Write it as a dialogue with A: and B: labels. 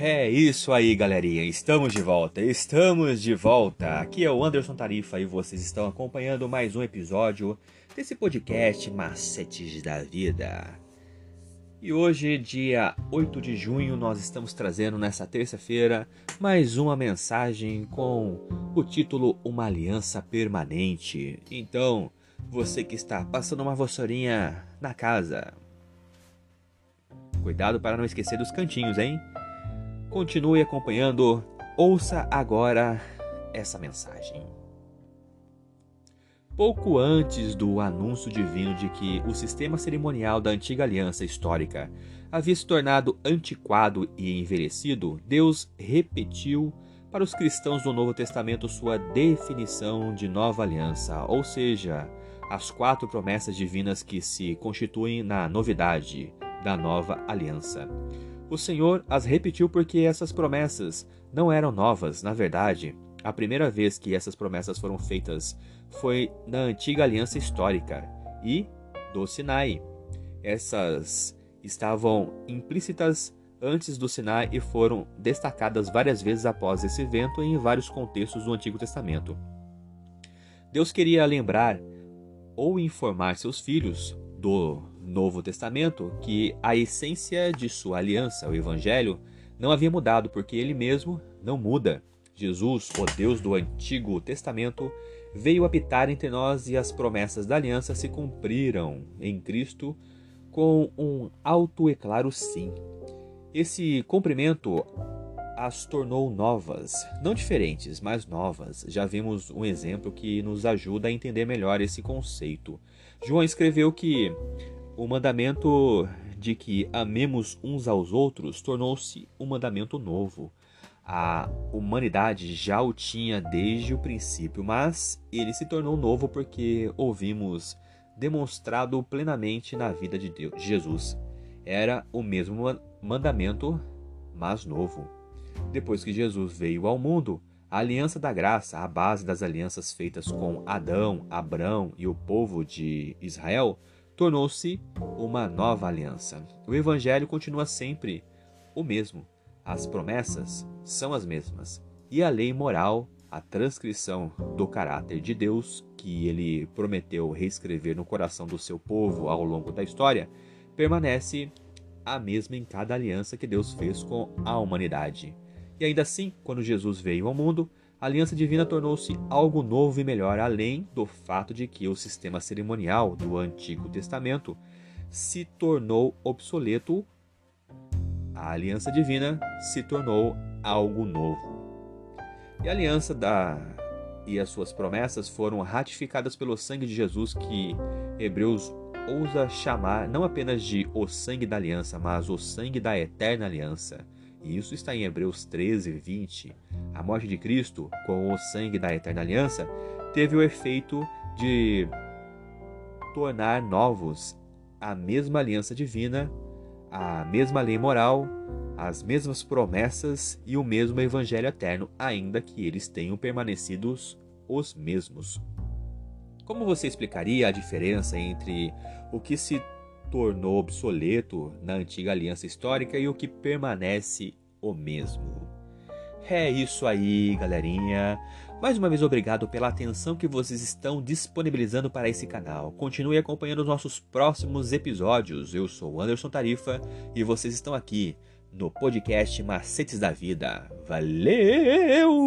A: É isso aí, galerinha. Estamos de volta. Estamos de volta. Aqui é o Anderson Tarifa e vocês estão acompanhando mais um episódio desse podcast Macetes da Vida. E hoje, dia 8 de junho, nós estamos trazendo nessa terça-feira mais uma mensagem com o título Uma Aliança Permanente. Então, você que está passando uma vossourinha na casa, cuidado para não esquecer dos cantinhos, hein? Continue acompanhando. Ouça agora essa mensagem. Pouco antes do anúncio divino de que o sistema cerimonial da antiga aliança histórica havia se tornado antiquado e envelhecido, Deus repetiu para os cristãos do Novo Testamento sua definição de nova aliança, ou seja, as quatro promessas divinas que se constituem na novidade da nova aliança. O Senhor as repetiu porque essas promessas não eram novas, na verdade. A primeira vez que essas promessas foram feitas foi na antiga aliança histórica e do Sinai. Essas estavam implícitas antes do Sinai e foram destacadas várias vezes após esse evento em vários contextos do Antigo Testamento. Deus queria lembrar ou informar seus filhos do Novo Testamento que a essência de sua aliança, o Evangelho, não havia mudado, porque ele mesmo não muda. Jesus, o Deus do Antigo Testamento, veio habitar entre nós e as promessas da aliança se cumpriram em Cristo com um alto e claro sim. Esse cumprimento as tornou novas, não diferentes, mas novas. Já vimos um exemplo que nos ajuda a entender melhor esse conceito. João escreveu que o mandamento de que amemos uns aos outros tornou-se um mandamento novo. A humanidade já o tinha desde o princípio, mas ele se tornou novo porque ouvimos demonstrado plenamente na vida de Deus, Jesus. Era o mesmo mandamento, mas novo. Depois que Jesus veio ao mundo, a aliança da graça, a base das alianças feitas com Adão, Abrão e o povo de Israel, tornou-se uma nova aliança. O Evangelho continua sempre o mesmo. As promessas são as mesmas. E a lei moral, a transcrição do caráter de Deus, que ele prometeu reescrever no coração do seu povo ao longo da história, permanece a mesma em cada aliança que Deus fez com a humanidade. E ainda assim, quando Jesus veio ao mundo, a aliança divina tornou-se algo novo e melhor, além do fato de que o sistema cerimonial do Antigo Testamento se tornou obsoleto, a aliança divina se tornou algo novo. E a aliança da e as suas promessas foram ratificadas pelo sangue de Jesus, que Hebreus ousa chamar não apenas de o sangue da aliança, mas o sangue da eterna aliança. E isso está em Hebreus 13, 20. A morte de Cristo, com o sangue da eterna aliança, teve o efeito de tornar novos a mesma aliança divina, a mesma lei moral, as mesmas promessas e o mesmo evangelho eterno, ainda que eles tenham permanecido os mesmos. Como você explicaria a diferença entre o que se tornou obsoleto na antiga aliança histórica e o que permanece o mesmo. É isso aí, galerinha. Mais uma vez, obrigado pela atenção que vocês estão disponibilizando para esse canal. Continue acompanhando os nossos próximos episódios. Eu sou Anderson Tarifa e vocês estão aqui no podcast Macetes da Vida. Valeu!